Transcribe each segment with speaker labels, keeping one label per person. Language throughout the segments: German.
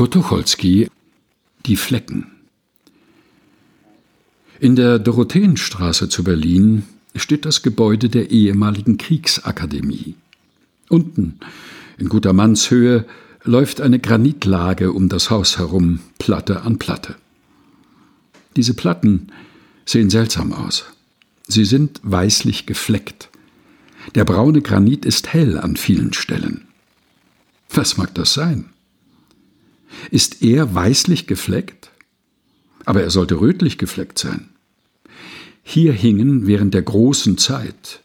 Speaker 1: Kurt Die Flecken In der Dorotheenstraße zu Berlin steht das Gebäude der ehemaligen Kriegsakademie. Unten, in guter Mannshöhe, läuft eine Granitlage um das Haus herum, Platte an Platte. Diese Platten sehen seltsam aus. Sie sind weißlich gefleckt. Der braune Granit ist hell an vielen Stellen. Was mag das sein? Ist er weißlich gefleckt? Aber er sollte rötlich gefleckt sein. Hier hingen während der großen Zeit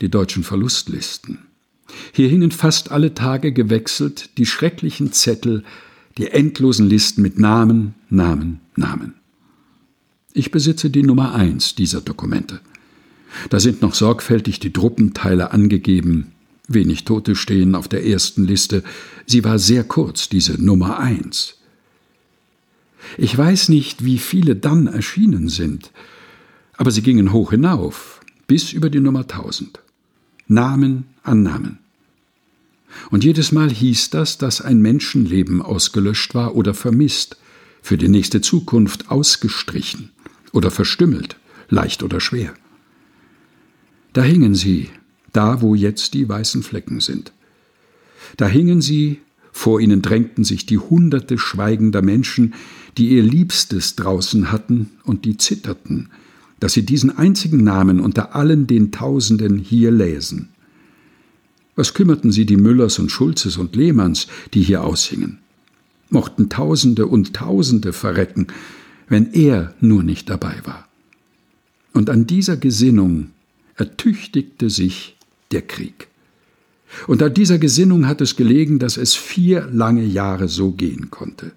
Speaker 1: die deutschen Verlustlisten. Hier hingen fast alle Tage gewechselt die schrecklichen Zettel, die endlosen Listen mit Namen, Namen, Namen. Ich besitze die Nummer eins dieser Dokumente. Da sind noch sorgfältig die Truppenteile angegeben. Wenig Tote stehen auf der ersten Liste. Sie war sehr kurz, diese Nummer eins. Ich weiß nicht, wie viele dann erschienen sind, aber sie gingen hoch hinauf, bis über die Nummer tausend. Namen an Namen. Und jedes Mal hieß das, dass ein Menschenleben ausgelöscht war oder vermisst, für die nächste Zukunft ausgestrichen oder verstümmelt, leicht oder schwer. Da hingen sie, da wo jetzt die weißen Flecken sind. Da hingen sie, vor ihnen drängten sich die hunderte schweigender Menschen, die ihr Liebstes draußen hatten und die zitterten, dass sie diesen einzigen Namen unter allen den Tausenden hier läsen. Was kümmerten sie die Müllers und Schulzes und Lehmanns, die hier aushingen? Mochten Tausende und Tausende verrecken, wenn er nur nicht dabei war. Und an dieser Gesinnung ertüchtigte sich der Krieg. Und an dieser Gesinnung hat es gelegen, dass es vier lange Jahre so gehen konnte.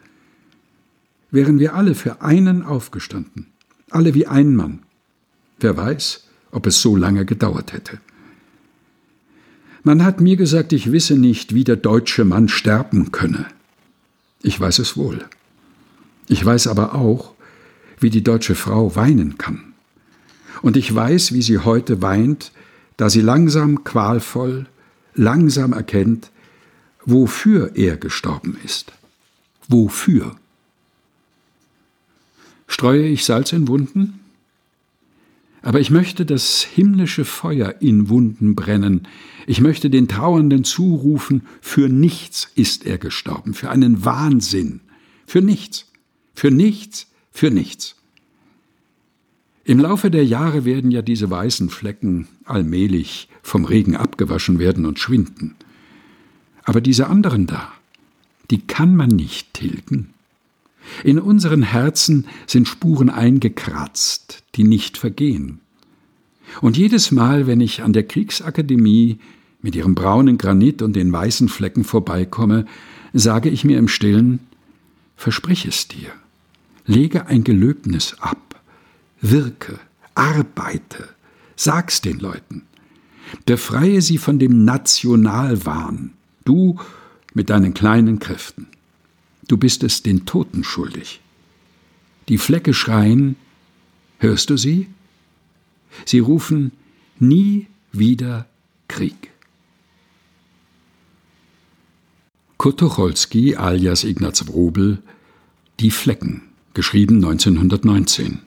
Speaker 1: Wären wir alle für einen aufgestanden, alle wie ein Mann, wer weiß, ob es so lange gedauert hätte. Man hat mir gesagt, ich wisse nicht, wie der deutsche Mann sterben könne. Ich weiß es wohl. Ich weiß aber auch, wie die deutsche Frau weinen kann. Und ich weiß, wie sie heute weint, da sie langsam qualvoll, langsam erkennt, wofür er gestorben ist. Wofür? Streue ich Salz in Wunden? Aber ich möchte das himmlische Feuer in Wunden brennen. Ich möchte den Trauernden zurufen, für nichts ist er gestorben, für einen Wahnsinn, für nichts, für nichts, für nichts. Im Laufe der Jahre werden ja diese weißen Flecken allmählich vom Regen abgewaschen werden und schwinden. Aber diese anderen da, die kann man nicht tilgen. In unseren Herzen sind Spuren eingekratzt, die nicht vergehen. Und jedes Mal, wenn ich an der Kriegsakademie mit ihrem braunen Granit und den weißen Flecken vorbeikomme, sage ich mir im stillen Versprich es dir, lege ein Gelöbnis ab, wirke, arbeite, sag's den Leuten. Befreie sie von dem Nationalwahn, du mit deinen kleinen Kräften. Du bist es den Toten schuldig. Die Flecke schreien, hörst du sie? Sie rufen nie wieder Krieg. Kurt Tucholsky alias Ignaz Wrobel Die Flecken, geschrieben 1919.